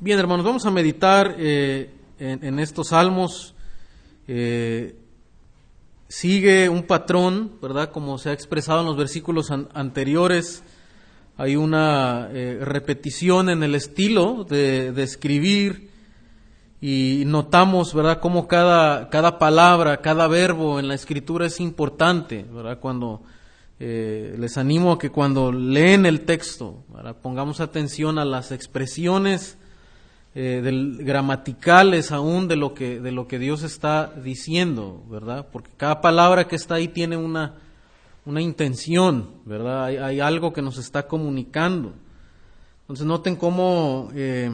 Bien, hermanos, vamos a meditar eh, en, estos salmos. Eh, sigue un patrón, ¿verdad? Como se ha expresado en los versículos anteriores. Hay una eh, repetición en el estilo de, escribir y notamos, ¿verdad?, cómo cada, cada palabra, cada verbo en la escritura es importante, ¿verdad? Cuando les animo a que cuando leen el texto, pongamos atención a las expresiones eh, del, gramaticales aún de lo, que, de lo que Dios está diciendo, ¿verdad? Porque cada palabra que está ahí tiene una, una intención, ¿verdad? Hay, algo que nos está comunicando. Entonces noten cómo eh,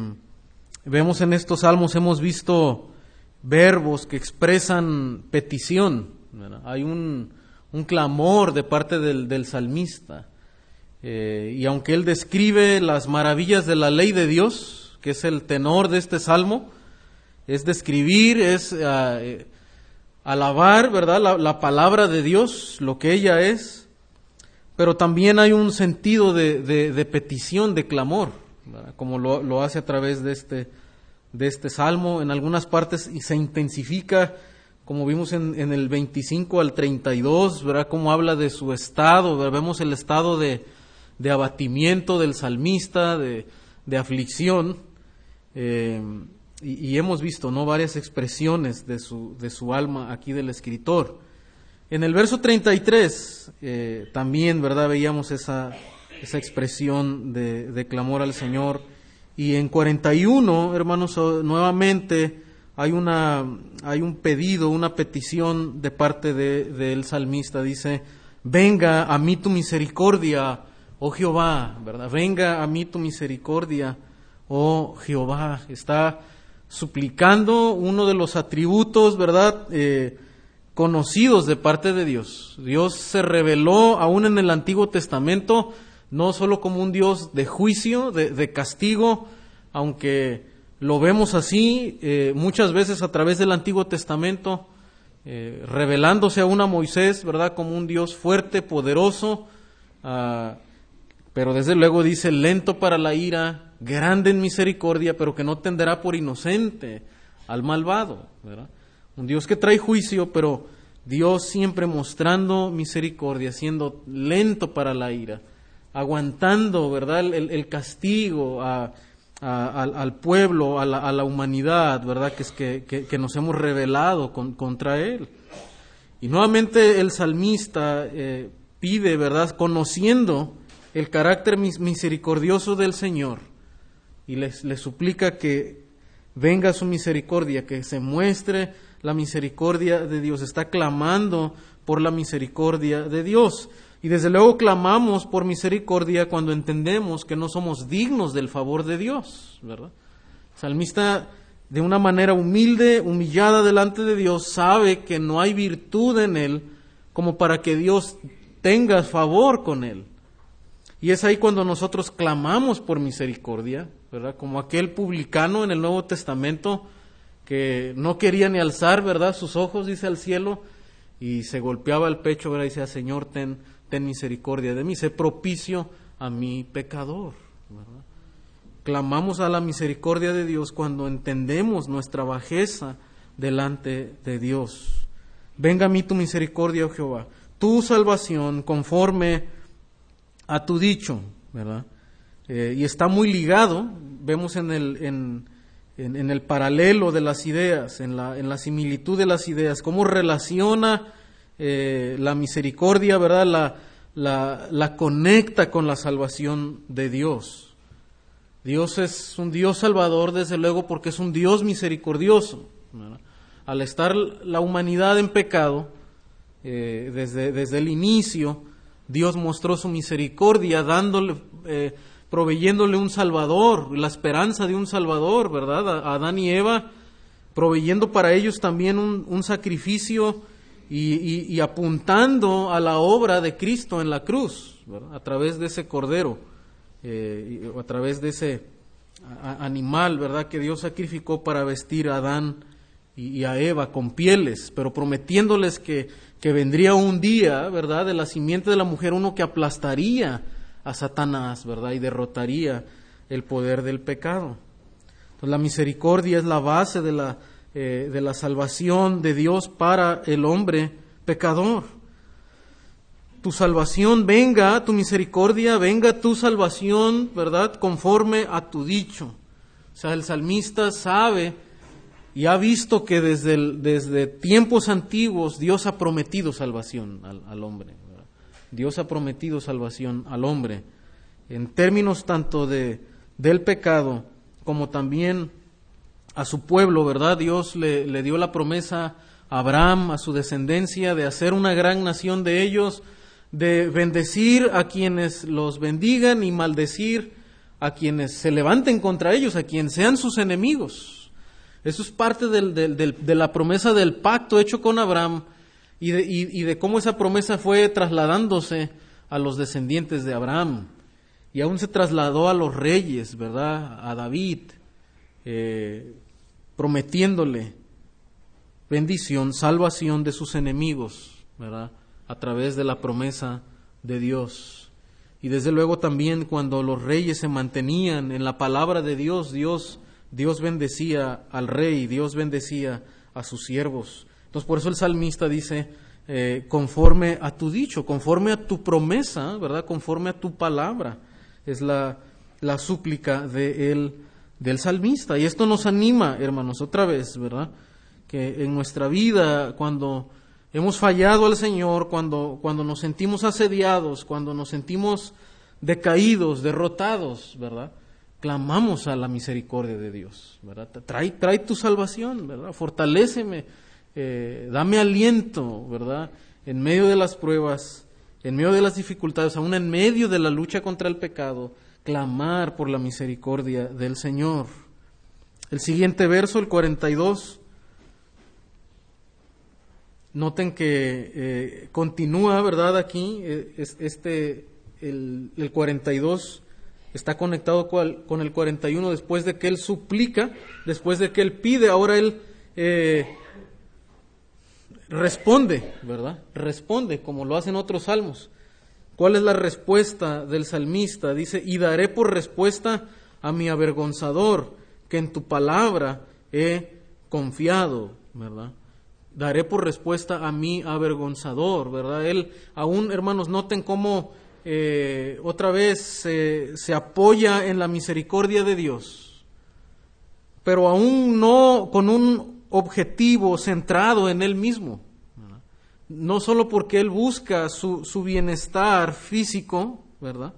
vemos en estos salmos, hemos visto verbos que expresan petición, Hay un un clamor de parte del, salmista. Eh, y aunque él describe las maravillas de la ley de Dios, que es el tenor de este salmo, es describir, es eh, alabar, ¿verdad? La, palabra de Dios, lo que ella es, pero también hay un sentido de, petición, de clamor, como lo, lo, hace a través de este, de este salmo. En algunas partes y se intensifica como vimos en, el 25 al 32, ¿verdad? Cómo habla de su estado, vemos el estado de, abatimiento del salmista, de, aflicción, eh, y, hemos visto, ¿no? Varias expresiones de su, de su alma aquí del escritor. En el verso 33 eh, también, ¿verdad? Veíamos esa, esa expresión de, de clamor al Señor. Y en 41, hermanos, nuevamente hay, una, hay un pedido, una petición de parte del de, salmista. Dice, venga a mí tu misericordia, oh Jehová, ¿verdad? Venga a mí tu misericordia, oh Jehová. Está suplicando uno de los atributos, ¿verdad? Eh, conocidos de parte de Dios. Dios se reveló aún en el Antiguo Testamento, no solo como un Dios de juicio, de, castigo, aunque lo vemos así eh, muchas veces a través del Antiguo Testamento, eh, revelándose a una Moisés, ¿verdad? Como un Dios fuerte, poderoso, pero desde luego dice lento para la ira, grande en misericordia, pero que no tenderá por inocente al malvado. Un Dios que trae juicio, pero Dios siempre mostrando misericordia, siendo lento para la ira, aguantando, ¿verdad? El, el castigo, a al, pueblo, a la, humanidad, ¿verdad? Que es que, nos hemos rebelado contra Él. Y nuevamente el salmista eh, pide, ¿verdad? Conociendo el carácter misericordioso del Señor y le suplica que venga su misericordia, que se muestre la misericordia de Dios. Está clamando por la misericordia de Dios. Y desde luego clamamos por misericordia cuando entendemos que no somos dignos del favor de Dios, ¿verdad? Salmista, de una manera humilde, humillada delante de Dios, sabe que no hay virtud en él como para que Dios tenga favor con él. Y es ahí cuando nosotros clamamos por misericordia, ¿verdad? Como aquel publicano en el Nuevo Testamento que no quería ni alzar, ¿verdad? Sus ojos, dice, al cielo y se golpeaba el pecho, ¿verdad? Y decía, Señor, ten ten misericordia de mí, sé propicio a mi pecador. Clamamos a la misericordia de Dios cuando entendemos nuestra bajeza delante de Dios. Venga a mí tu misericordia, oh Jehová, tu salvación conforme a tu dicho, ¿verdad? Eh, y está muy ligado, vemos en el, en, en, el paralelo de las ideas, en la, en la similitud de las ideas, cómo relaciona eh, la misericordia, ¿verdad? La, la, la, conecta con la salvación de Dios. Dios es un Dios salvador, desde luego, porque es un Dios misericordioso. Al estar la humanidad en pecado, eh, desde, desde, el inicio, Dios mostró su misericordia, dándole, eh, proveyéndole un Salvador, la esperanza de un Salvador, ¿verdad? A, Adán y Eva, proveyendo para ellos también un, sacrificio y, apuntando a la obra de Cristo en la cruz, a través de ese cordero, eh, a través de ese animal, ¿verdad? Que Dios sacrificó para vestir a Adán y, a Eva con pieles, pero prometiéndoles que, que vendría un día, ¿verdad? De la simiente de la mujer, uno que aplastaría a Satanás, ¿verdad? Y derrotaría el poder del pecado. Pues la misericordia es la base de la, eh, de la salvación de Dios para el hombre pecador. Tu salvación venga, tu misericordia venga, tu salvación, ¿verdad? Conforme a tu dicho. O sea, el salmista sabe y ha visto que desde, desde tiempos antiguos Dios ha prometido salvación al, hombre. Dios ha prometido salvación al hombre en términos tanto de, del pecado como también a su pueblo, ¿verdad? Dios le, le dio la promesa a Abraham, a su descendencia, de hacer una gran nación de ellos, de bendecir a quienes los bendigan y maldecir a quienes se levanten contra ellos, a quienes sean sus enemigos. Eso es parte de la promesa del pacto hecho con Abraham y de, cómo esa promesa fue trasladándose a los descendientes de Abraham. Y aún se trasladó a los reyes, ¿verdad? A David, eh, prometiéndole bendición, salvación de sus enemigos, ¿verdad? A través de la promesa de Dios. Y desde luego también cuando los reyes se mantenían en la palabra de Dios, Dios, Dios bendecía al rey, Dios bendecía a sus siervos. Entonces por eso el salmista dice, eh, conforme a tu dicho, conforme a tu promesa, ¿verdad? Conforme a tu palabra. Es la, la súplica de el, del salmista. Y esto nos anima, hermanos, otra vez, ¿verdad? Que en nuestra vida, cuando hemos fallado al Señor, cuando, cuando nos sentimos asediados, cuando nos sentimos decaídos, derrotados, ¿verdad? Clamamos a la misericordia de Dios, ¿verdad? Trae, trae tu salvación, ¿verdad? Fortaléceme, eh, dame aliento, ¿verdad? En medio de las pruebas, en medio de las dificultades, aún en medio de la lucha contra el pecado, clamar por la misericordia del Señor. El siguiente verso, el 42, Noten que eh, continúa, ¿verdad? Aquí, eh, este, el, el, 42 está conectado con el 41 después de que él suplica, después de que él pide, ahora él eh, responde, ¿verdad? Responde, como lo hacen otros salmos. ¿Cuál es la respuesta del salmista? Dice, y daré por respuesta a mi avergonzador, que en tu palabra he confiado, ¿verdad? daré por respuesta a mi avergonzador, ¿verdad? Él, aún hermanos, noten cómo eh, otra vez se apoya en la misericordia de Dios, pero aún no con un objetivo centrado en él mismo. No solo porque él busca su, su bienestar físico, ¿verdad?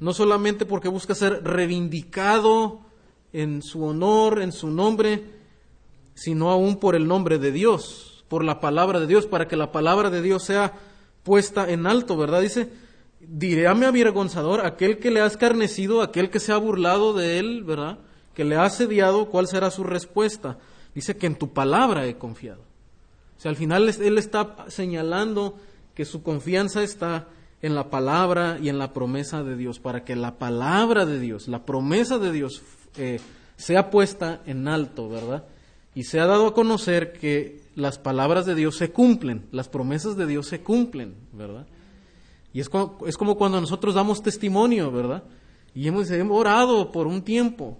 No solamente porque busca ser reivindicado en su honor, en su nombre, sino aún por el nombre de Dios por la palabra de Dios, para que la palabra de Dios sea puesta en alto, ¿verdad? Dice, diré a mi avergonzador, aquel que le ha escarnecido, aquel que se ha burlado de él, ¿verdad? Que le ha asediado, ¿cuál será su respuesta? Dice que en tu palabra he confiado. O sea, al final él está señalando que su confianza está en la palabra y en la promesa de Dios, para que la palabra de Dios, la promesa de Dios eh, sea puesta en alto, ¿verdad? Y se ha dado a conocer que las palabras de Dios se cumplen, las promesas de Dios se cumplen, ¿verdad? Y es como, es como cuando nosotros damos testimonio, ¿verdad? Y hemos, orado por un tiempo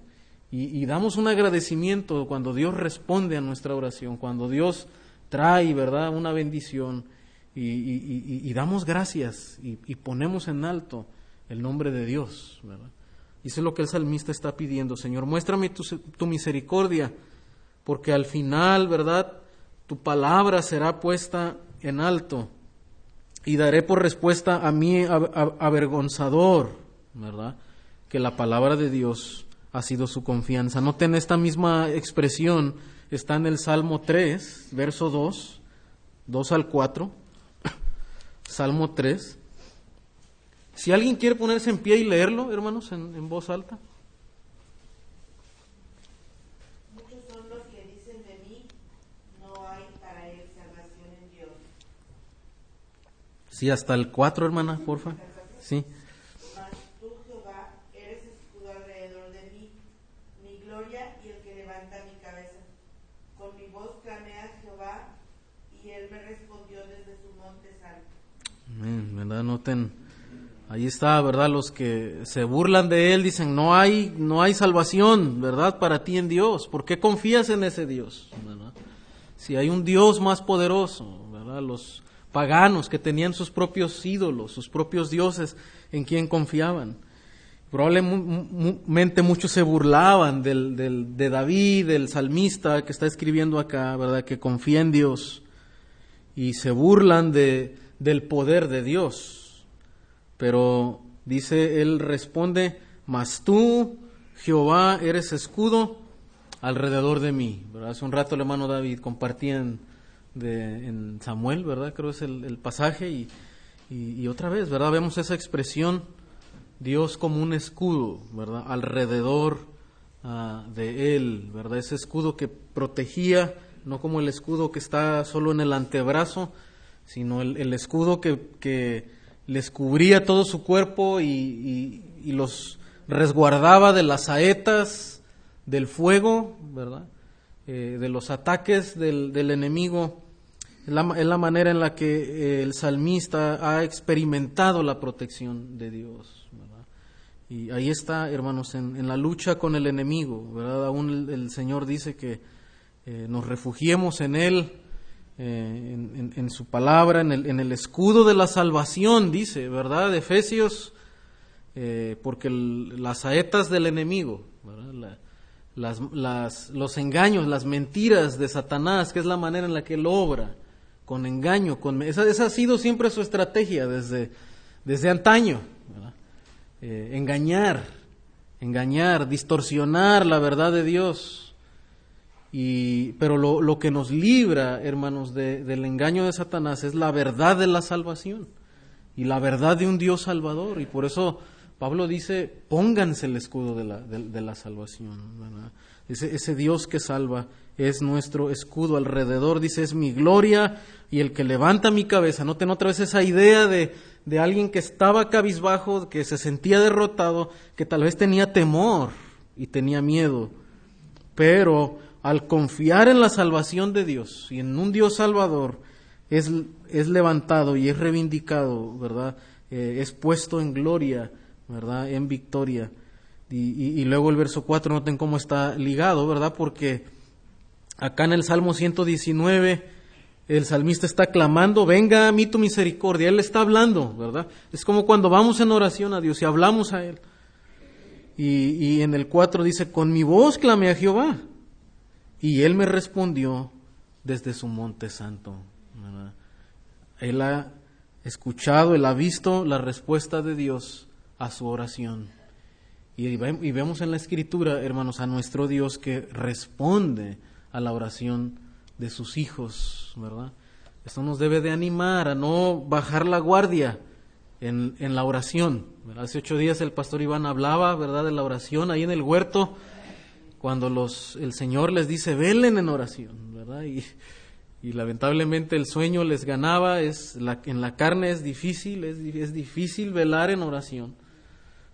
y, damos un agradecimiento cuando Dios responde a nuestra oración, cuando Dios trae, ¿verdad?, una bendición y, damos gracias y, ponemos en alto el nombre de Dios, ¿verdad? Y eso es lo que el salmista está pidiendo, Señor, muéstrame tu misericordia, porque al final, ¿verdad?, tu palabra será puesta en alto y daré por respuesta a mi avergonzador, ¿verdad? Que la palabra de Dios ha sido su confianza. Noten esta misma expresión, está en el Salmo 3, verso 2, 2 al 4, Salmo 3. Si alguien quiere ponerse en pie y leerlo, hermanos, en voz alta. Sí, hasta el 4, hermana, porfa. Sí. Mas tú, Jehová, eres escudo alrededor de mí, mi gloria y el que levanta mi cabeza. Con mi voz clamé a Jehová y él me respondió desde su monte santo. ¿verdad? Noten Ahí está, ¿verdad? Los que se burlan de él dicen, no hay, no hay salvación, ¿verdad? Para ti en Dios. ¿Por qué confías en ese Dios? Si hay un Dios más poderoso, ¿verdad? Los paganos que tenían sus propios ídolos, sus propios dioses en quien confiaban. Probablemente muchos se burlaban del, del, de David, del salmista que está escribiendo acá, ¿verdad? Que confía en Dios y se burlan de, del poder de Dios. Pero dice, él responde, mas tú, Jehová, eres escudo alrededor de mí. Hace un rato el hermano David compartía de, en Samuel, ¿verdad? Creo es el, pasaje y, y, otra vez, ¿verdad? Vemos esa expresión, Dios como un escudo, ¿verdad? Alrededor uh, de él, ¿verdad? Ese escudo que protegía, no como el escudo que está solo en el antebrazo, sino el, el escudo que, que les cubría todo su cuerpo y, los resguardaba de las saetas, del fuego, ¿verdad? Eh, de los ataques del, enemigo. Es la, manera en la que eh, el salmista ha experimentado la protección de Dios. ¿verdad? Y ahí está, hermanos, en, la lucha con el enemigo. ¿verdad? Aún el, Señor dice que eh, nos refugiemos en Él en, su palabra, en el, en el, escudo de la salvación, dice, ¿verdad? Efesios, eh, porque las saetas del enemigo, las, los engaños, las mentiras de Satanás, que es la manera en la que él obra, con engaño, con, esa, esa ha sido siempre su estrategia desde, desde antaño, eh, engañar, engañar, distorsionar la verdad de Dios. Y, pero lo, lo, que nos libra, hermanos, de, del engaño de Satanás es la verdad de la salvación y la verdad de un Dios salvador. Y por eso Pablo dice, pónganse el escudo de la, de, la salvación. Ese, Dios que salva es nuestro escudo alrededor, dice, es mi gloria y el que levanta mi cabeza. Noten otra vez esa idea de, de alguien que estaba cabizbajo, que se sentía derrotado, que tal vez tenía temor y tenía miedo. Pero al confiar en la salvación de Dios y en un Dios salvador, es, es levantado y es reivindicado, ¿verdad? Eh, es puesto en gloria, ¿verdad? En victoria. Y, luego el verso 4, noten cómo está ligado, ¿verdad? Porque acá en el Salmo 119, el salmista está clamando, venga a mí tu misericordia. Él está hablando, ¿verdad? Es como cuando vamos en oración a Dios y hablamos a Él. Y, en el 4 dice, con mi voz clame a Jehová. Y él me respondió desde su monte santo. Él ha escuchado, él ha visto la respuesta de Dios a su oración. Y, vemos en la escritura, hermanos, a nuestro Dios que responde a la oración de sus hijos, ¿verdad? Esto nos debe de animar a no bajar la guardia en, la oración. Hace ocho días el pastor Iván hablaba, ¿verdad?, de la oración ahí en el huerto cuando los, el Señor les dice, velen en oración, ¿verdad? Y, y lamentablemente el sueño les ganaba, es la, en la carne es difícil, es, es difícil velar en oración.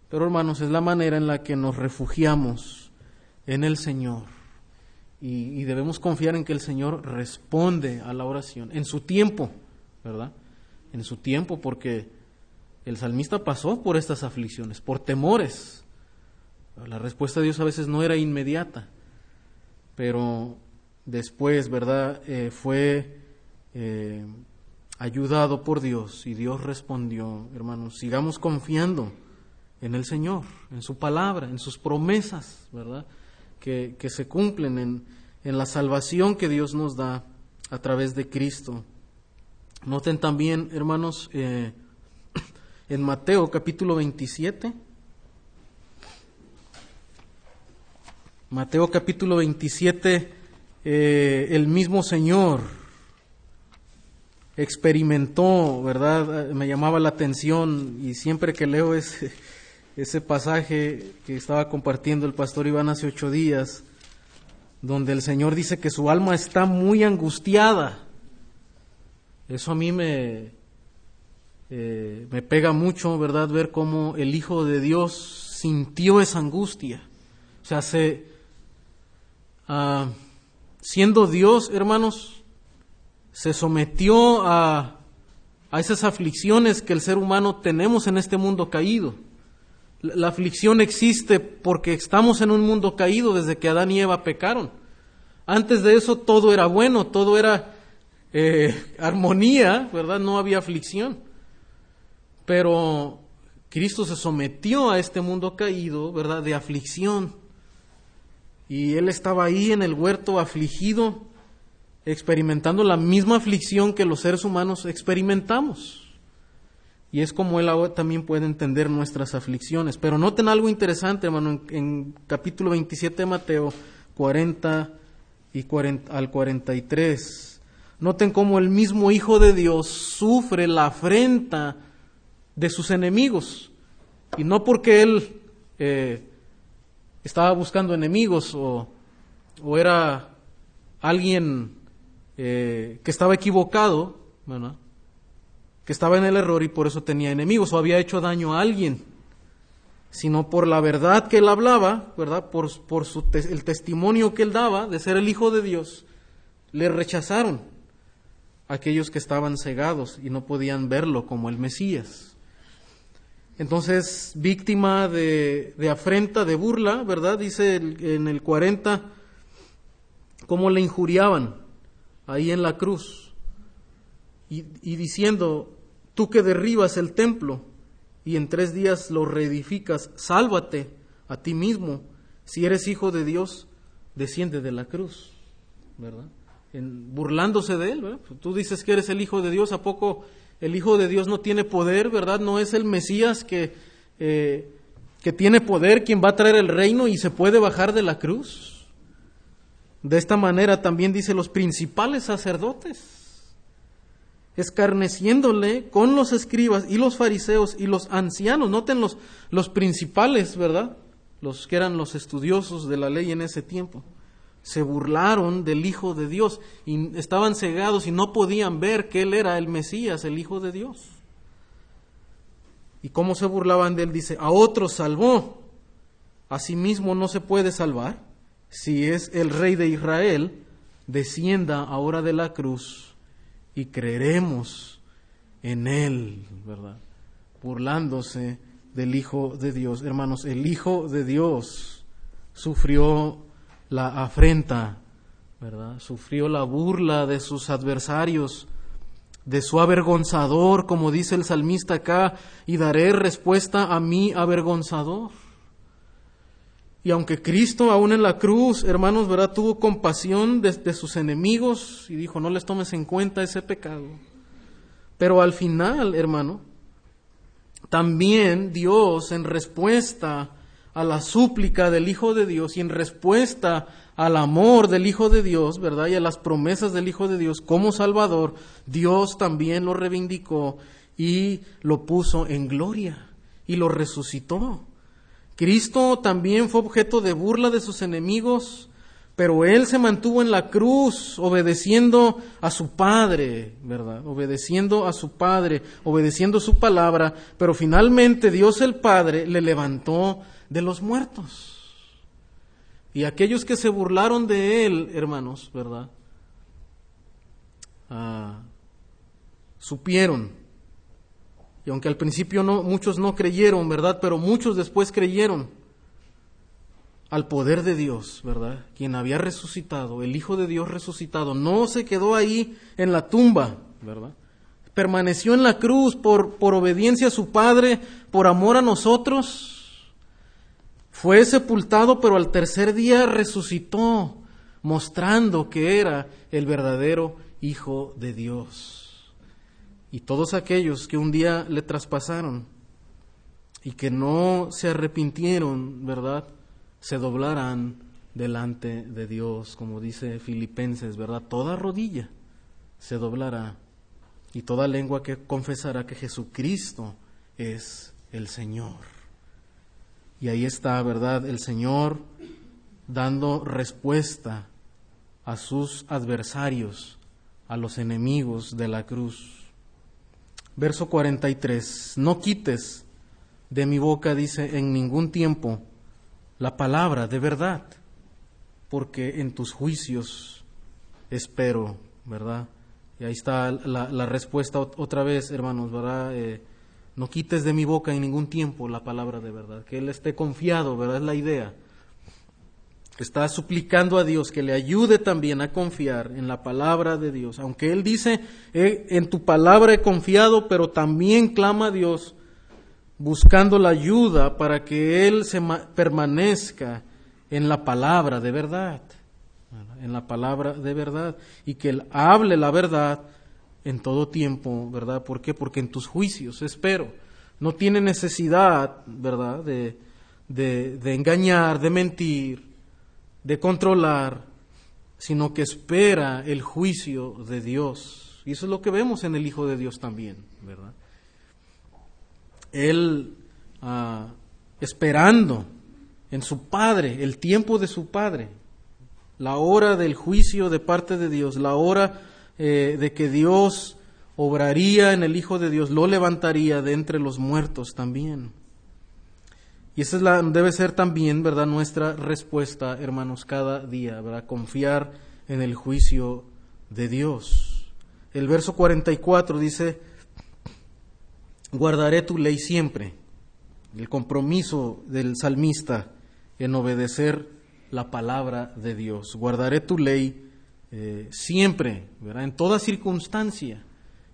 Pero hermanos, es la manera en la que nos refugiamos en el Señor. Y, y, debemos confiar en que el Señor responde a la oración en su tiempo, ¿verdad? En su tiempo, porque el salmista pasó por estas aflicciones, por temores, la respuesta de Dios a veces no era inmediata, pero después, ¿verdad? Eh, fue eh, ayudado por Dios y Dios respondió, hermanos, sigamos confiando en el Señor, en su palabra, en sus promesas, ¿verdad? Que, que se cumplen en, en, la salvación que Dios nos da a través de Cristo. Noten también, hermanos, eh, en Mateo capítulo 27, Mateo capítulo 27, eh, el mismo Señor experimentó, ¿verdad? Me llamaba la atención y siempre que leo ese, ese pasaje que estaba compartiendo el pastor Iván hace ocho días, donde el Señor dice que su alma está muy angustiada. Eso a mí me, eh, me pega mucho, ¿verdad? Ver cómo el Hijo de Dios sintió esa angustia. O sea, se, Ah, siendo Dios, hermanos, se sometió a, a esas aflicciones que el ser humano tenemos en este mundo caído. La aflicción existe porque estamos en un mundo caído desde que Adán y Eva pecaron. Antes de eso todo era bueno, todo era eh, armonía, ¿verdad? No había aflicción. Pero Cristo se sometió a este mundo caído, ¿verdad? De aflicción. Y Él estaba ahí en el huerto afligido, experimentando la misma aflicción que los seres humanos experimentamos. Y es como Él ahora también puede entender nuestras aflicciones. Pero noten algo interesante, hermano, en, capítulo 27 de Mateo 40 y 40, al 43. Noten cómo el mismo Hijo de Dios sufre la afrenta de sus enemigos. Y no porque Él eh, estaba buscando enemigos o, o era alguien eh, que estaba equivocado, ¿verdad? Que estaba en el error y por eso tenía enemigos o había hecho daño a alguien, sino por la verdad que él hablaba, ¿verdad? Por, por su el testimonio que él daba de ser el Hijo de Dios, le rechazaron aquellos que estaban cegados y no podían verlo como el Mesías. Entonces, víctima de, de afrenta, de burla, ¿verdad? Dice en el 40 cómo le injuriaban ahí en la cruz y, y diciendo, Tú que derribas el templo y en tres días lo reedificas, sálvate a ti mismo. Si eres hijo de Dios, desciende de la cruz, ¿verdad? Burlándose de él, ¿verdad? Tú dices que eres el hijo de Dios, ¿a poco el hijo de Dios no tiene poder, ¿verdad? No es el Mesías que, eh, que tiene poder, quien va a traer el reino y se puede bajar de la cruz. De esta manera también dice los principales sacerdotes escarneciéndole con los escribas y los fariseos y los ancianos, noten los, los principales, ¿verdad? Los que eran los estudiosos de la ley en ese tiempo. Se burlaron del Hijo de Dios y estaban cegados y no podían ver que Él era el Mesías, el Hijo de Dios. ¿Y cómo se burlaban de Él? Dice, a otros salvó, a sí mismo no se puede salvar. Si es el Rey de Israel, descienda ahora de la cruz y creeremos en Él, ¿verdad? Burlándose del Hijo de Dios. Hermanos, el Hijo de Dios sufrió la afrenta, ¿verdad? Sufrió la burla de sus adversarios, de su avergonzador, como dice el salmista acá, y daré respuesta a mi avergonzador. Y aunque Cristo aún en la cruz, hermanos, ¿verdad? Tuvo compasión de, sus enemigos y dijo, no les tomes en cuenta ese pecado. Pero al final, hermano, también Dios en respuesta a la súplica del Hijo de Dios y en respuesta al amor del Hijo de Dios, ¿verdad? Y a las promesas del Hijo de Dios como Salvador, Dios también lo reivindicó y lo puso en gloria y lo resucitó. Cristo también fue objeto de burla de sus enemigos, pero Él se mantuvo en la cruz obedeciendo a su Padre, ¿verdad? Obedeciendo a su Padre, obedeciendo su palabra, pero finalmente Dios el Padre le levantó de los muertos. Y aquellos que se burlaron de Él, hermanos, ¿verdad? Ah, supieron y aunque al principio muchos no creyeron, ¿verdad? Pero muchos después creyeron al poder de Dios, ¿verdad? Quien había resucitado, el Hijo de Dios resucitado, no se quedó ahí en la tumba, ¿verdad? Permaneció en la cruz por, por obediencia a su Padre, por amor a nosotros. Fue sepultado, pero al tercer día resucitó, mostrando que era el verdadero Hijo de Dios y todos aquellos que un día le traspasaron y que no se arrepintieron, ¿verdad? Se doblarán delante de Dios, como dice Filipenses, ¿verdad? Toda rodilla se doblará y toda lengua que confesará que Jesucristo es el Señor. Y ahí está, ¿verdad? El Señor dando respuesta a sus adversarios, a los enemigos de la cruz. Verso 43, no quites de mi boca, dice, en ningún tiempo la palabra de verdad, porque en tus juicios espero, ¿verdad? Y ahí está la, respuesta otra vez, hermanos, ¿verdad? Eh, no quites de mi boca en ningún tiempo la palabra de verdad, que Él esté confiado, ¿verdad? Es la idea. Está suplicando a Dios que le ayude también a confiar en la palabra de Dios. Aunque Él dice, en tu palabra he confiado, pero también clama a Dios buscando la ayuda para que Él se permanezca en la palabra de verdad. En la palabra de verdad. Y que Él hable la verdad en todo tiempo, ¿verdad? ¿Por qué? Porque en tus juicios espero. No tiene necesidad, ¿verdad? De, de engañar, de mentir, de controlar, sino que espera el juicio de Dios. Y eso es lo que vemos en el Hijo de Dios también, ¿verdad? Él ah, esperando en su Padre, el tiempo de su Padre, la hora del juicio de parte de Dios, la hora eh, de que Dios obraría en el Hijo de Dios, lo levantaría de entre los muertos también. Y esa es la, debe ser también, ¿verdad?, nuestra respuesta, hermanos, cada día, ¿verdad? Confiar en el juicio de Dios. El verso 44 dice, guardaré tu ley siempre. El compromiso del salmista en obedecer la palabra de Dios. Guardaré tu ley eh, siempre. En toda circunstancia.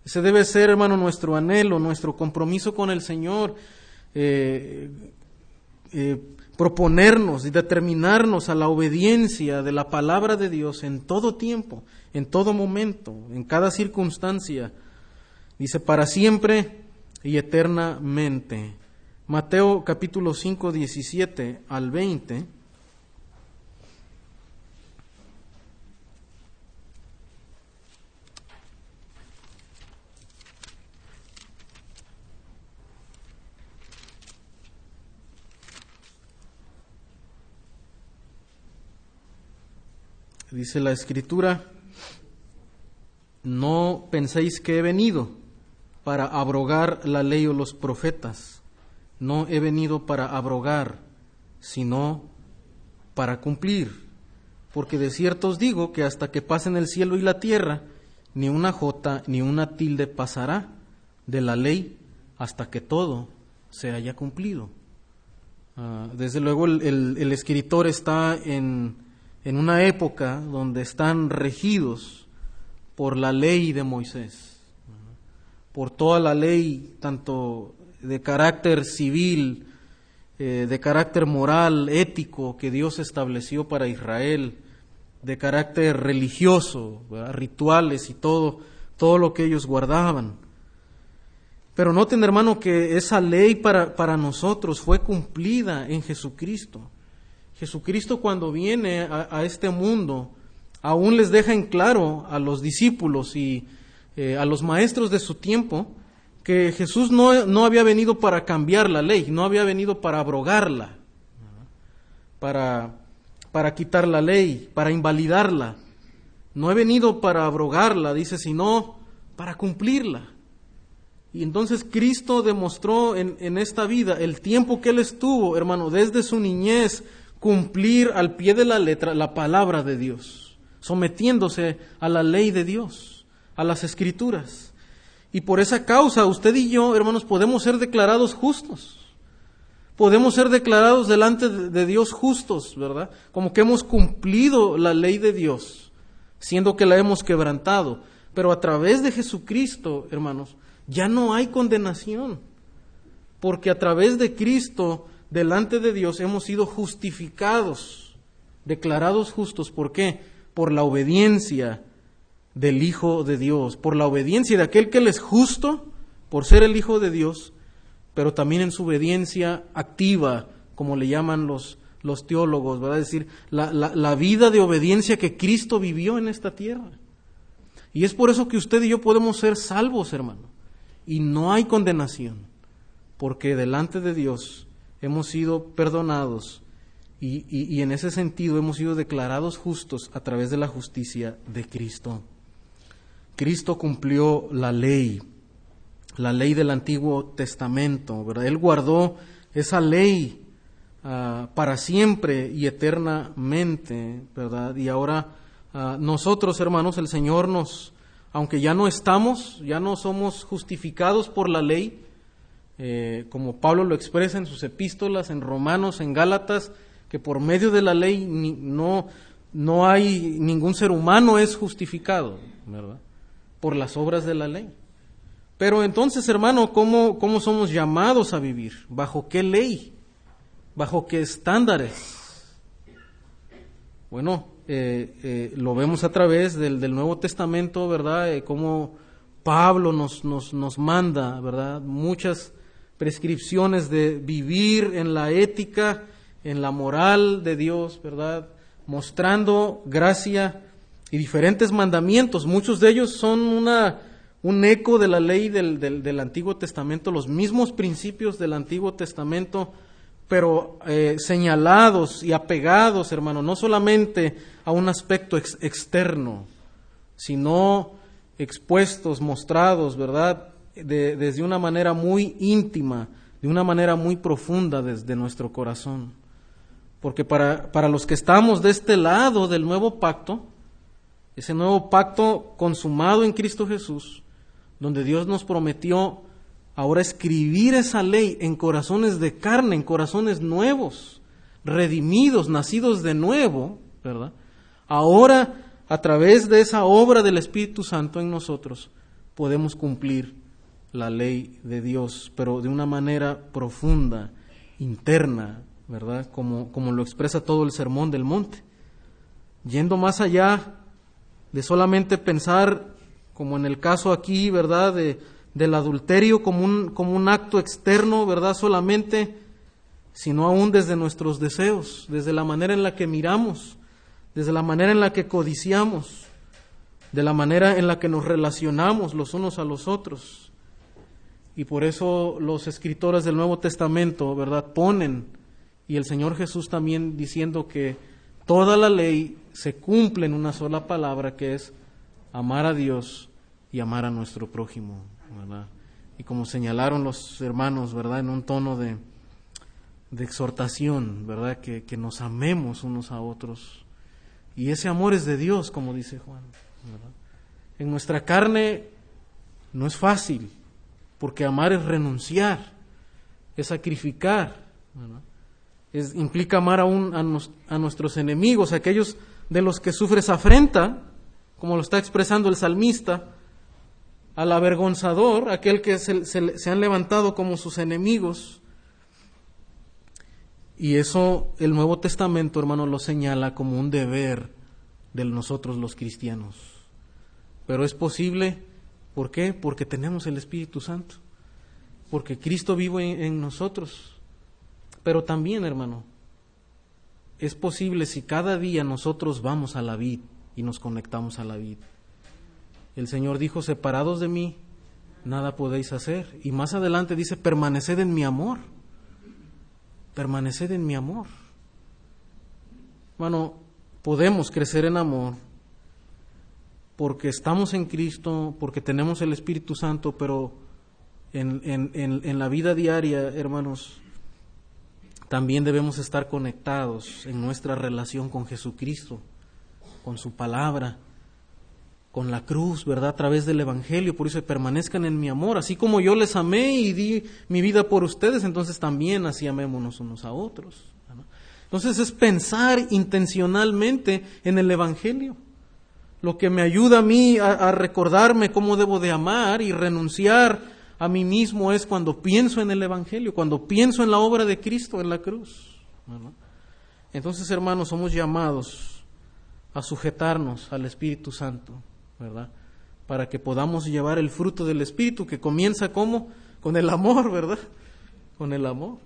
Ese debe ser, hermano, nuestro anhelo, nuestro compromiso con el Señor. Eh, eh, proponernos y determinarnos a la obediencia de la palabra de Dios en todo tiempo, en todo momento, en cada circunstancia. Dice, para siempre y eternamente. Mateo capítulo 5, 17 al 20. Dice la escritura, no penséis que he venido para abrogar la ley o los profetas. No he venido para abrogar, sino para cumplir. Porque de cierto os digo que hasta que pasen el cielo y la tierra, ni una jota ni una tilde pasará de la ley hasta que todo se haya cumplido. Ah, desde luego el escritor está en en una época donde están regidos por la ley de Moisés, por toda la ley, tanto de carácter civil, eh, de carácter moral, ético, que Dios estableció para Israel, de carácter religioso, rituales y todo, todo lo que ellos guardaban. Pero noten, hermano, que esa ley para, para nosotros fue cumplida en Jesucristo. Jesucristo cuando viene a, este mundo, aún les deja en claro a los discípulos y eh, a los maestros de su tiempo que Jesús no, no, había venido para cambiar la ley, no había venido para abrogarla, para, para quitar la ley, para invalidarla. No he venido para abrogarla, dice, sino para cumplirla. Y entonces Cristo demostró en, en esta vida el tiempo que Él estuvo, hermano, desde su niñez cumplir al pie de la letra la palabra de Dios, sometiéndose a la ley de Dios, a las escrituras. Y por esa causa usted y yo, hermanos, podemos ser declarados justos. Podemos ser declarados delante de Dios justos, ¿verdad? Como que hemos cumplido la ley de Dios, siendo que la hemos quebrantado. Pero a través de Jesucristo, hermanos, ya no hay condenación. Porque a través de Cristo delante de Dios hemos sido justificados, declarados justos. ¿Por qué? Por la obediencia del Hijo de Dios, por la obediencia de aquel que Él es justo, por ser el Hijo de Dios, pero también en su obediencia activa, como le llaman los, los teólogos, ¿verdad? Es decir, la, la vida de obediencia que Cristo vivió en esta tierra. Y es por eso que usted y yo podemos ser salvos, hermano. Y no hay condenación, porque delante de Dios hemos sido perdonados y, en ese sentido hemos sido declarados justos a través de la justicia de Cristo. Cristo cumplió la ley, la ley del Antiguo Testamento, ¿verdad? Él guardó esa ley ah, para siempre y eternamente, ¿verdad? Y ahora ah, nosotros, hermanos, el Señor nos, aunque ya no estamos, ya no somos justificados por la ley, eh, como Pablo lo expresa en sus epístolas, en Romanos, en Gálatas, que por medio de la ley no, no hay ningún ser humano es justificado, ¿verdad? Por las obras de la ley. Pero entonces, hermano, ¿cómo, ¿cómo somos llamados a vivir? ¿Bajo qué ley? ¿Bajo qué estándares? Bueno, eh, eh, lo vemos a través del, del Nuevo Testamento, ¿verdad? Eh, cómo Pablo nos, nos, nos manda, ¿verdad? Muchas prescripciones de vivir en la ética, en la moral de Dios, ¿verdad? Mostrando gracia y diferentes mandamientos. Muchos de ellos son una, un eco de la ley del, del, Antiguo Testamento, los mismos principios del Antiguo Testamento, pero eh, señalados y apegados, hermano, no solamente a un aspecto ex externo, sino expuestos, mostrados, ¿verdad? De, desde una manera muy íntima, de una manera muy profunda desde nuestro corazón. Porque para, para los que estamos de este lado del nuevo pacto, ese nuevo pacto consumado en Cristo Jesús, donde Dios nos prometió ahora escribir esa ley en corazones de carne, en corazones nuevos, redimidos, nacidos de nuevo, ¿verdad? Ahora, a través de esa obra del Espíritu Santo en nosotros, podemos cumplir la ley de Dios, pero de una manera profunda, interna, ¿verdad? Como, como lo expresa todo el Sermón del Monte. Yendo más allá de solamente pensar, como en el caso aquí, ¿verdad? De, del adulterio como un, como un acto externo, ¿verdad? Solamente, sino aún desde nuestros deseos, desde la manera en la que miramos, desde la manera en la que codiciamos, de la manera en la que nos relacionamos los unos a los otros. Y por eso los escritores del Nuevo Testamento, ¿verdad?, ponen, y el Señor Jesús también diciendo que toda la ley se cumple en una sola palabra que es amar a Dios y amar a nuestro prójimo, ¿verdad? Y como señalaron los hermanos, ¿verdad?, en un tono de, exhortación, ¿verdad?, que, que, nos amemos unos a otros. Y ese amor es de Dios, como dice Juan. En nuestra carne no es fácil, porque amar es renunciar, es sacrificar, es, implica amar aún a, a, nuestros enemigos, aquellos de los que sufres afrenta, como lo está expresando el salmista, al avergonzador, aquel que se, se, se han levantado como sus enemigos. Y eso el Nuevo Testamento, hermano, lo señala como un deber de nosotros los cristianos. Pero es posible ¿Por qué? Porque tenemos el Espíritu Santo. Porque Cristo vive en, nosotros. Pero también, hermano, es posible si cada día nosotros vamos a la vid y nos conectamos a la vid. El Señor dijo, separados de mí, nada podéis hacer. Y más adelante dice, permaneced en mi amor. Permaneced en mi amor. Bueno, podemos crecer en amor porque estamos en Cristo, porque tenemos el Espíritu Santo, pero en, en, en, la vida diaria, hermanos, también debemos estar conectados en nuestra relación con Jesucristo, con su palabra, con la cruz, ¿verdad? A través del Evangelio, por eso permanezcan en mi amor, así como yo les amé y di mi vida por ustedes, entonces también así amémonos unos a otros. Entonces es pensar intencionalmente en el Evangelio lo que me ayuda a mí a, recordarme cómo debo de amar y renunciar a mí mismo es cuando pienso en el Evangelio, cuando pienso en la obra de Cristo en la cruz. Entonces, hermanos, somos llamados a sujetarnos al Espíritu Santo, ¿verdad? Para que podamos llevar el fruto del Espíritu que comienza como con el amor, ¿verdad? Con el amor.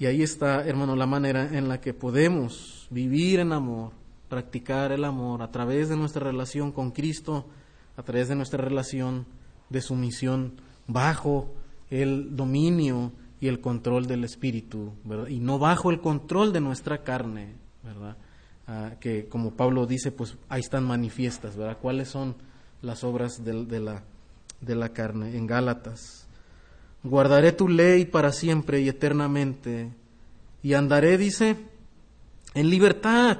Y ahí está, hermano, la manera en la que podemos vivir en amor practicar el amor a través de nuestra relación con Cristo, a través de nuestra relación de sumisión bajo el dominio y el control del Espíritu, ¿verdad? Y no bajo el control de nuestra carne, ¿verdad? Ah, que como Pablo dice, pues ahí están manifiestas, ¿verdad? ¿Cuáles son las obras de, de, la, de la carne? En Gálatas. Guardaré tu ley para siempre y eternamente, y andaré, dice, en libertad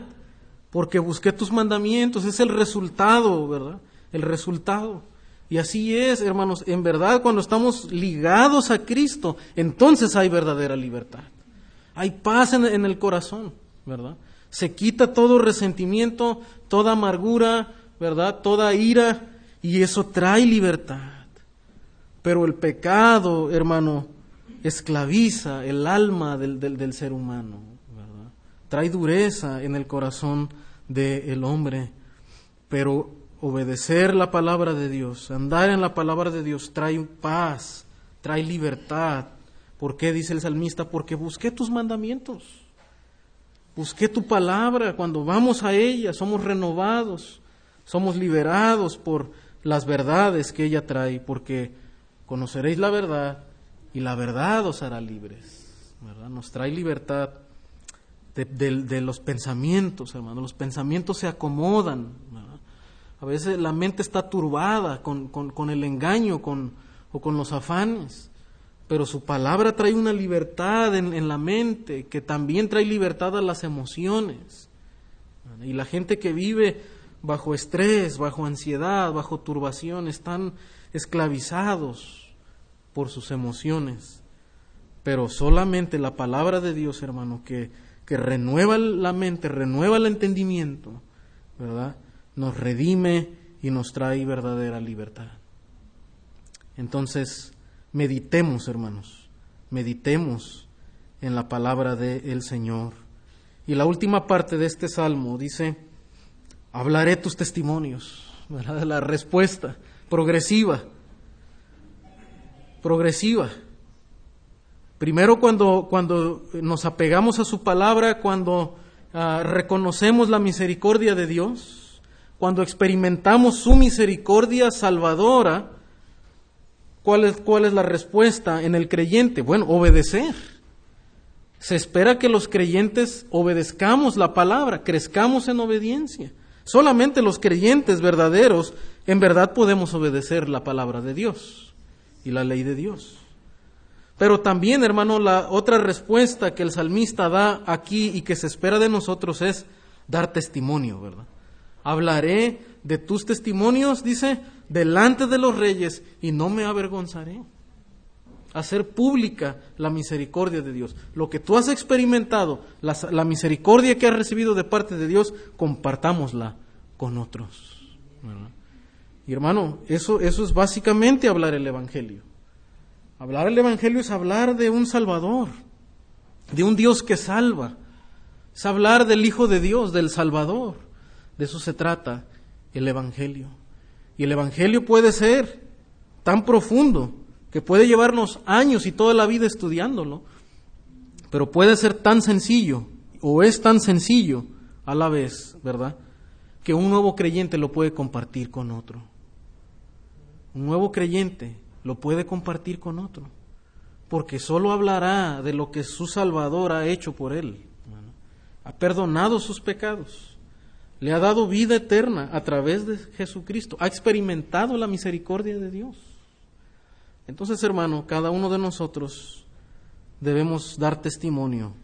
porque busqué tus mandamientos, es el resultado, ¿verdad? el resultado. Y así es, hermanos, en verdad cuando estamos ligados a Cristo, entonces hay verdadera libertad. Hay paz en, el corazón, ¿verdad? Se quita todo resentimiento, toda amargura, ¿verdad? Toda ira, y eso trae libertad. Pero el pecado, hermano, esclaviza el alma del, del, ser humano, ¿verdad? Trae dureza en el corazón del hombre. Pero obedecer la palabra de Dios, andar en la palabra de Dios, trae paz, trae libertad. ¿Por qué dice el salmista? Porque busqué tus mandamientos. Busqué tu palabra, cuando vamos a ella somos renovados, somos liberados por las verdades que ella trae, porque conoceréis la verdad y la verdad os hará libres. ¿verdad? Nos trae libertad de, los pensamientos, hermano. Los pensamientos se acomodan. A veces la mente está turbada con, con, el engaño con, o con los afanes pero su palabra trae una libertad en, la mente que también trae libertad a las emociones. Y la gente que vive bajo estrés, bajo ansiedad, bajo turbación, están esclavizados por sus emociones. Pero solamente la palabra de Dios, hermano, que, que renueva la mente, renueva el entendimiento, ¿verdad? Nos redime y nos trae verdadera libertad. Entonces, meditemos, hermanos, meditemos en la palabra del Señor. Y la última parte de este salmo dice, hablaré tus testimonios, la respuesta progresiva, progresiva. Primero cuando, cuando nos apegamos a su palabra, cuando ah, reconocemos la misericordia de Dios, cuando experimentamos su misericordia salvadora, ¿Cuál es, ¿Cuál es la respuesta en el creyente? Bueno, obedecer. Se espera que los creyentes obedezcamos la palabra, crezcamos en obediencia. Solamente los creyentes verdaderos en verdad podemos obedecer la palabra de Dios y la ley de Dios. Pero también, hermano, la otra respuesta que el salmista da aquí y que se espera de nosotros es dar testimonio, ¿verdad? Hablaré de tus testimonios, dice, delante de los reyes y no me avergonzaré. Hacer pública la misericordia de Dios. Lo que tú has experimentado, la, misericordia que has recibido de parte de Dios, compartámosla con otros. Y hermano, eso, eso es básicamente hablar el Evangelio. Hablar el Evangelio es hablar de un Salvador, de un Dios que salva. Es hablar del Hijo de Dios, del Salvador. De eso se trata el Evangelio. Y el Evangelio puede ser tan profundo que puede llevarnos años y toda la vida estudiándolo, pero puede ser tan sencillo, o es tan sencillo a la vez, ¿verdad? Que un nuevo creyente lo puede compartir con otro. Un nuevo creyente lo puede compartir con otro, porque solo hablará de lo que su Salvador ha hecho por él. Ha perdonado sus pecados le ha dado vida eterna a través de Jesucristo, ha experimentado la misericordia de Dios. Entonces, hermano, cada uno de nosotros debemos dar testimonio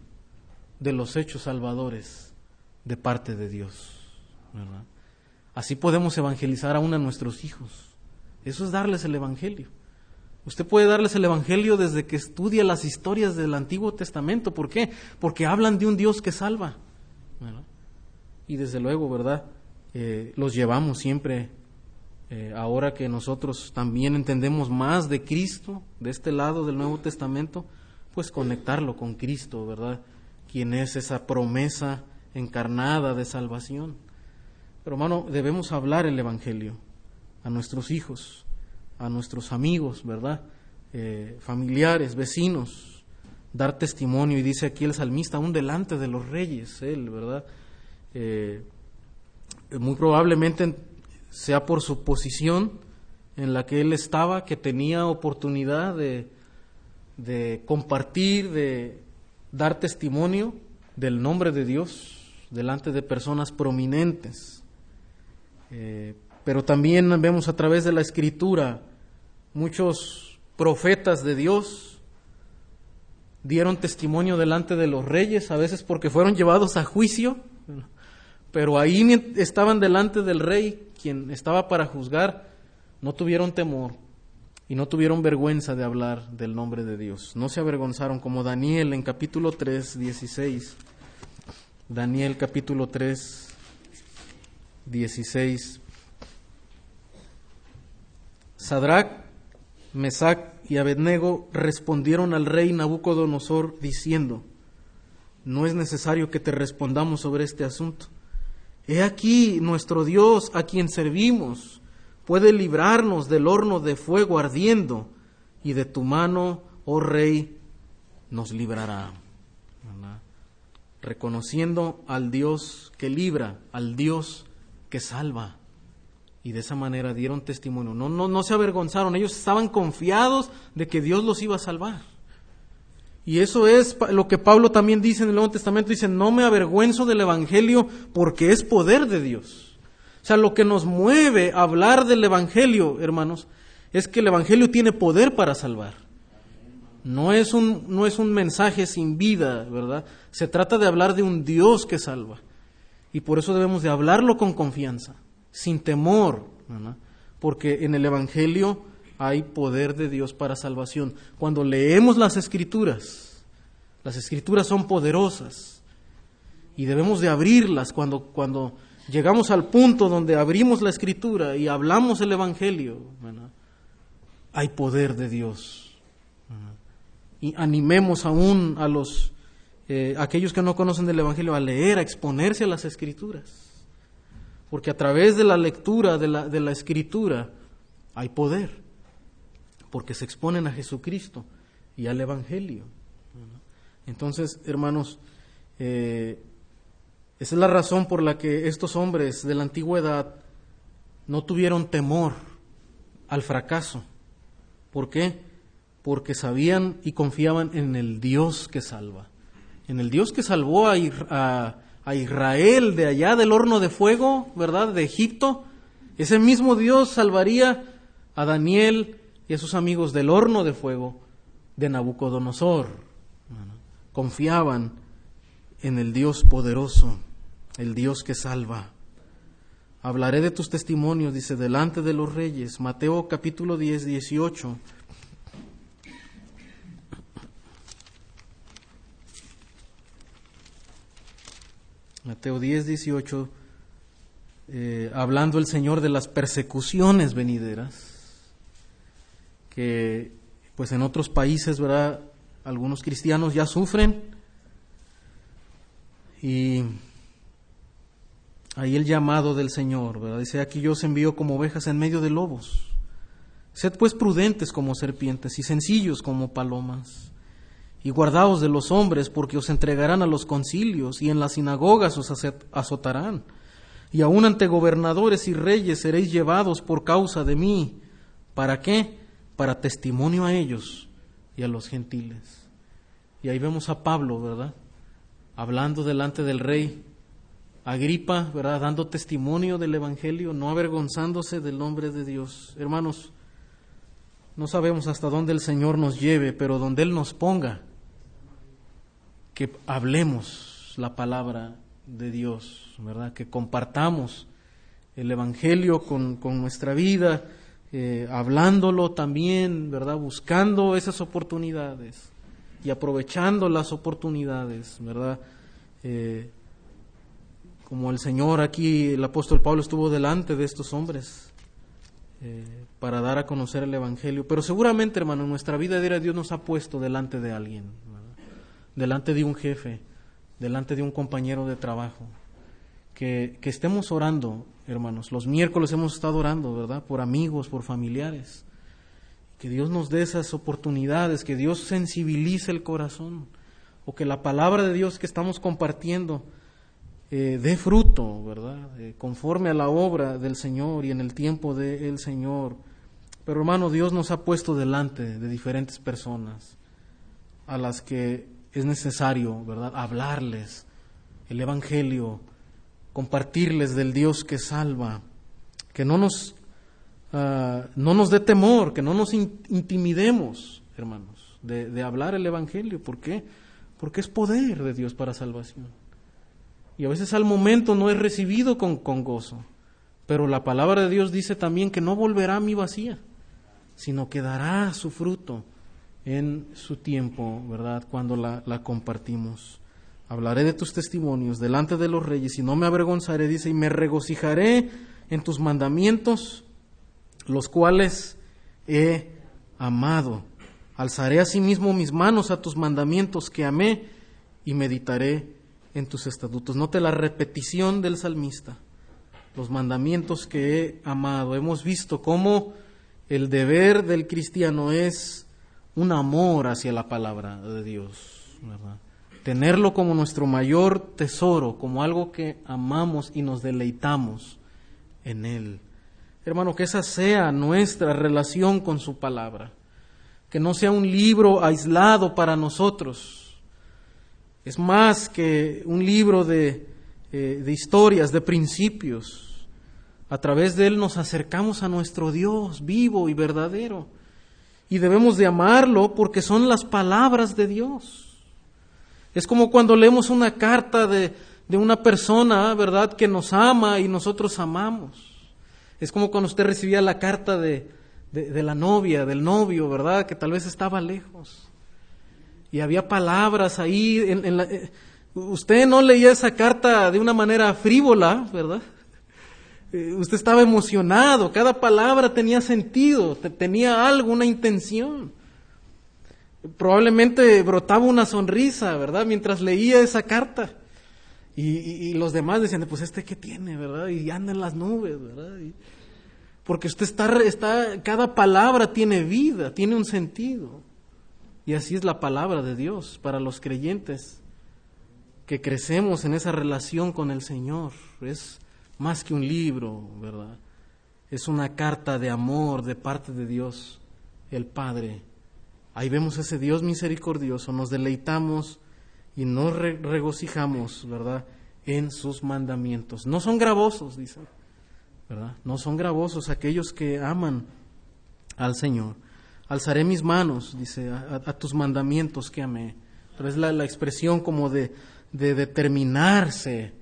de los hechos salvadores de parte de Dios. Así podemos evangelizar aún a nuestros hijos. Eso es darles el Evangelio. Usted puede darles el Evangelio desde que estudia las historias del Antiguo Testamento. ¿Por qué? Porque hablan de un Dios que salva y desde luego, ¿verdad? Eh, los llevamos siempre, eh, ahora que nosotros también entendemos más de Cristo, de este lado del Nuevo Testamento, pues conectarlo con Cristo, ¿verdad? Quien es esa promesa encarnada de salvación. Pero hermano, debemos hablar el Evangelio a nuestros hijos, a nuestros amigos, ¿verdad? Eh, familiares, vecinos, dar testimonio. Y dice aquí el salmista, aún delante de los reyes, él, ¿verdad? Eh, muy probablemente sea por su posición en la que él estaba, que tenía oportunidad de, compartir, de dar testimonio del nombre de Dios delante de personas prominentes. Eh, pero también vemos a través de la escritura muchos profetas de Dios dieron testimonio delante de los reyes, a veces porque fueron llevados a juicio pero ahí estaban delante del rey quien estaba para juzgar, no tuvieron temor y no tuvieron vergüenza de hablar del nombre de Dios. No se avergonzaron como Daniel en capítulo 3, 16. Daniel capítulo 3, 16. Sadrach, Mesac y Abednego respondieron al rey Nabucodonosor diciendo, no es necesario que te respondamos sobre este asunto. He aquí nuestro Dios a quien servimos puede librarnos del horno de fuego ardiendo y de tu mano, oh rey, nos librará. Reconociendo al Dios que libra, al Dios que salva. Y de esa manera dieron testimonio. No, no, no se avergonzaron, ellos estaban confiados de que Dios los iba a salvar. Y eso es lo que Pablo también dice en el Nuevo Testamento. Dice, no me avergüenzo del Evangelio porque es poder de Dios. O sea, lo que nos mueve a hablar del Evangelio, hermanos, es que el Evangelio tiene poder para salvar. No es un, no es un mensaje sin vida, ¿verdad? Se trata de hablar de un Dios que salva. Y por eso debemos de hablarlo con confianza, sin temor, porque en el Evangelio hay poder de Dios para salvación. Cuando leemos las escrituras, las escrituras son poderosas y debemos de abrirlas cuando, cuando llegamos al punto donde abrimos la escritura y hablamos el Evangelio. Hay poder de Dios. Y animemos aún a los eh, aquellos que no conocen del Evangelio a leer, a exponerse a las escrituras. Porque a través de la lectura de la, de la escritura hay poder porque se exponen a Jesucristo y al Evangelio. Entonces, hermanos, eh, esa es la razón por la que estos hombres de la antigüedad no tuvieron temor al fracaso. ¿Por qué? Porque sabían y confiaban en el Dios que salva. En el Dios que salvó a, a Israel de allá del horno de fuego, ¿verdad? De Egipto. Ese mismo Dios salvaría a Daniel y a sus amigos del horno de fuego de Nabucodonosor. Confiaban en el Dios poderoso, el Dios que salva. Hablaré de tus testimonios, dice, delante de los reyes. Mateo capítulo 10, 18. Mateo 10, 18, eh, hablando el Señor de las persecuciones venideras que pues en otros países, ¿verdad? Algunos cristianos ya sufren y ahí el llamado del Señor. Dice, aquí yo os envío como ovejas en medio de lobos. Sed pues prudentes como serpientes y sencillos como palomas. Y guardaos de los hombres, porque os entregarán a los concilios y en las sinagogas os azotarán. Y aun ante gobernadores y reyes seréis llevados por causa de mí. ¿Para qué? para testimonio a ellos y a los gentiles. Y ahí vemos a Pablo, ¿verdad? Hablando delante del rey Agripa, ¿verdad? Dando testimonio del Evangelio, no avergonzándose del nombre de Dios. Hermanos, no sabemos hasta dónde el Señor nos lleve, pero donde Él nos ponga, que hablemos la palabra de Dios, ¿verdad? Que compartamos el Evangelio con, con nuestra vida, eh, hablándolo también, ¿verdad? Buscando esas oportunidades y aprovechando las oportunidades, ¿verdad? Eh, como el Señor aquí, el apóstol Pablo estuvo delante de estos hombres eh, para dar a conocer el Evangelio. Pero seguramente, hermano, en nuestra vida diaria Dios nos ha puesto delante de alguien, delante de un jefe, delante de un compañero de trabajo. Que, que estemos orando hermanos. Los miércoles hemos estado orando, ¿verdad? Por amigos, por familiares. Que Dios nos dé esas oportunidades, que Dios sensibilice el corazón, o que la palabra de Dios que estamos compartiendo eh, dé fruto, ¿verdad? Eh, conforme a la obra del Señor y en el tiempo del Señor. Pero hermano, Dios nos ha puesto delante de diferentes personas a las que es necesario, ¿verdad? Hablarles el Evangelio, compartirles del Dios que salva, que no nos, ah, no nos dé temor, que no nos intimidemos, hermanos, de, hablar el Evangelio. ¿Por qué? Porque es poder de Dios para salvación. Y a veces al momento no es recibido con, con gozo, Pero la palabra de Dios dice también que no volverá a mí vacía, sino que dará su fruto en su tiempo, ¿verdad? Cuando la, compartimos. Hablaré de tus testimonios delante de los reyes y no me avergonzaré, dice, y me regocijaré en tus mandamientos, los cuales he amado. Alzaré asimismo mis manos a tus mandamientos que amé y meditaré en tus estatutos. Note la repetición del salmista, los mandamientos que he amado. Hemos visto cómo el deber del cristiano es un amor hacia la palabra de Dios, Tenerlo como nuestro mayor tesoro, como algo que amamos y nos deleitamos en Él. Hermano, que esa sea nuestra relación con su palabra, que no sea un libro aislado para nosotros. Es más que un libro de, eh, de historias, de principios. A través de él nos acercamos a nuestro Dios vivo y verdadero. Y debemos de amarlo porque son las palabras de Dios. Es como cuando leemos una carta de, de una persona, ¿verdad?, que nos ama y nosotros amamos. Es como cuando usted recibía la carta de, de, la novia, del novio, ¿verdad? Que tal vez estaba lejos. Y había palabras ahí. En, la, eh, usted no leía esa carta de una manera frívola, ¿verdad? Eh, usted estaba emocionado, cada palabra tenía sentido, tenía algo, una intención. Probablemente brotaba una sonrisa, ¿verdad? Mientras leía esa carta. Y, los demás decían, pues este qué tiene, ¿verdad? Y anda en las nubes, ¿verdad? porque usted está, está, cada palabra tiene vida, tiene un sentido. Y así es la palabra de Dios para los creyentes, que crecemos en esa relación con el Señor. Es más que un libro, ¿verdad? Es una carta de amor de parte de Dios, el Padre. Ahí vemos ese Dios misericordioso, nos deleitamos y nos regocijamos, ¿verdad? En sus mandamientos. No son gravosos, dicen, ¿verdad? No son gravosos aquellos que aman al Señor. Alzaré mis manos, dice, a, tus mandamientos que amé. Pero es la, expresión como de, de determinarse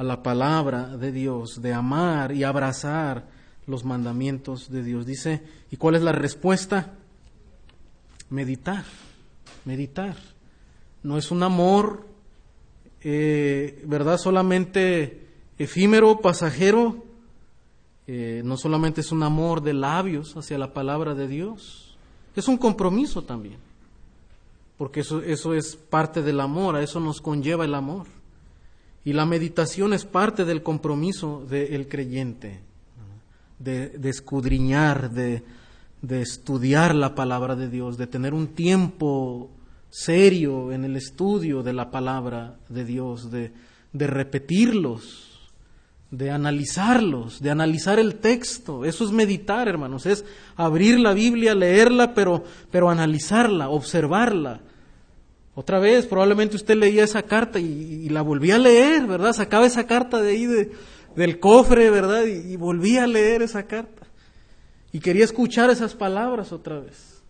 a la palabra de Dios, de amar y abrazar los mandamientos de Dios. Dice, ¿y cuál es la respuesta? Meditar, meditar no es un amor, eh, ¿verdad? Solamente efímero, pasajero, eh, no solamente es un amor de labios hacia la palabra de Dios, es un compromiso también, porque eso, eso es parte del amor, a eso nos conlleva el amor. Y la meditación es parte del compromiso del creyente, de, escudriñar, de, de estudiar la palabra de Dios, de tener un tiempo serio en el estudio de la palabra de Dios, de, de repetirlos, de analizarlos, de analizar el texto. Eso es meditar, hermanos, es abrir la Biblia, leerla, pero, pero analizarla, observarla. Otra vez, probablemente usted leía esa carta y, la volvía a leer, ¿verdad? Sacaba esa carta de ahí de, del cofre, ¿verdad? Y, y volvía a leer esa carta. Y quería escuchar esas palabras otra vez.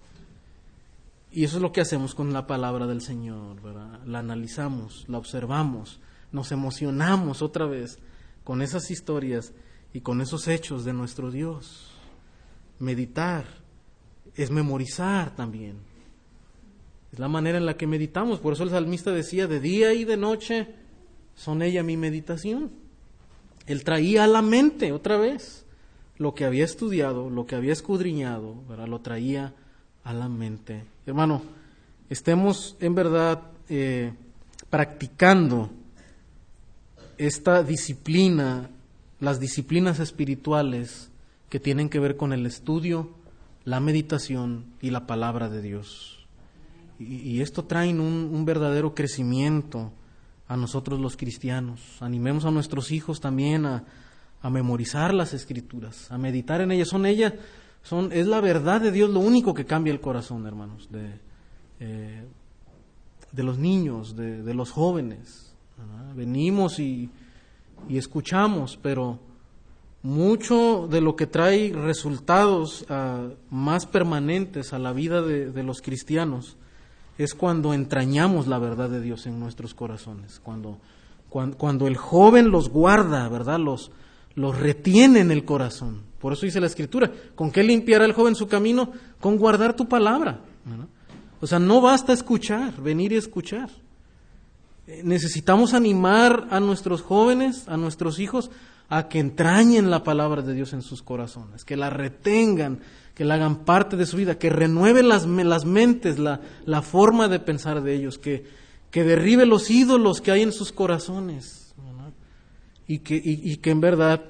Y eso es lo que hacemos con la palabra del Señor, ¿verdad? La analizamos, la observamos, nos emocionamos otra vez con esas historias y con esos hechos de nuestro Dios. Meditar es memorizar también. Es la manera en la que meditamos. Por eso el salmista decía, de día y de noche son ella mi meditación. Él traía a la mente otra vez lo que había estudiado, lo que había escudriñado, ¿verdad? lo traía a la mente. Hermano, estemos en verdad eh, practicando esta disciplina, las disciplinas espirituales que tienen que ver con el estudio, la meditación y la palabra de Dios. Y, esto trae un, un, verdadero crecimiento a nosotros los cristianos. Animemos a nuestros hijos también a, a memorizar las escrituras, a meditar en ellas. Son ellas son, es la verdad de Dios lo único que cambia el corazón, hermanos, de, eh, de los niños, de, los jóvenes. Venimos y, y, escuchamos, pero mucho de lo que trae resultados ah, más permanentes a la vida de, de, los cristianos es cuando entrañamos la verdad de Dios en nuestros corazones, cuando, cuando, el joven los guarda, ¿verdad? Los, los retiene en el corazón. Por eso dice la escritura, ¿con qué limpiará el joven su camino? Con guardar tu palabra. O sea, no basta escuchar, venir y escuchar. Eh, necesitamos animar a nuestros jóvenes, a nuestros hijos, a que entrañen la palabra de Dios en sus corazones, que la retengan, que la hagan parte de su vida, que renueve las, las mentes, la, la, forma de pensar de ellos, que, que, derribe los ídolos que hay en sus corazones y que, y, que, en verdad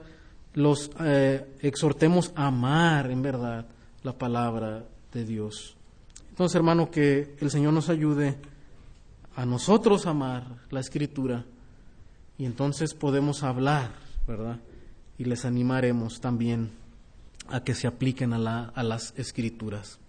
los eh, exhortemos a amar en verdad la palabra de Dios. Entonces, hermano, que el Señor nos ayude a nosotros amar la escritura y entonces podemos hablar, ¿verdad? Y les animaremos también a que se apliquen a, la, a las escrituras.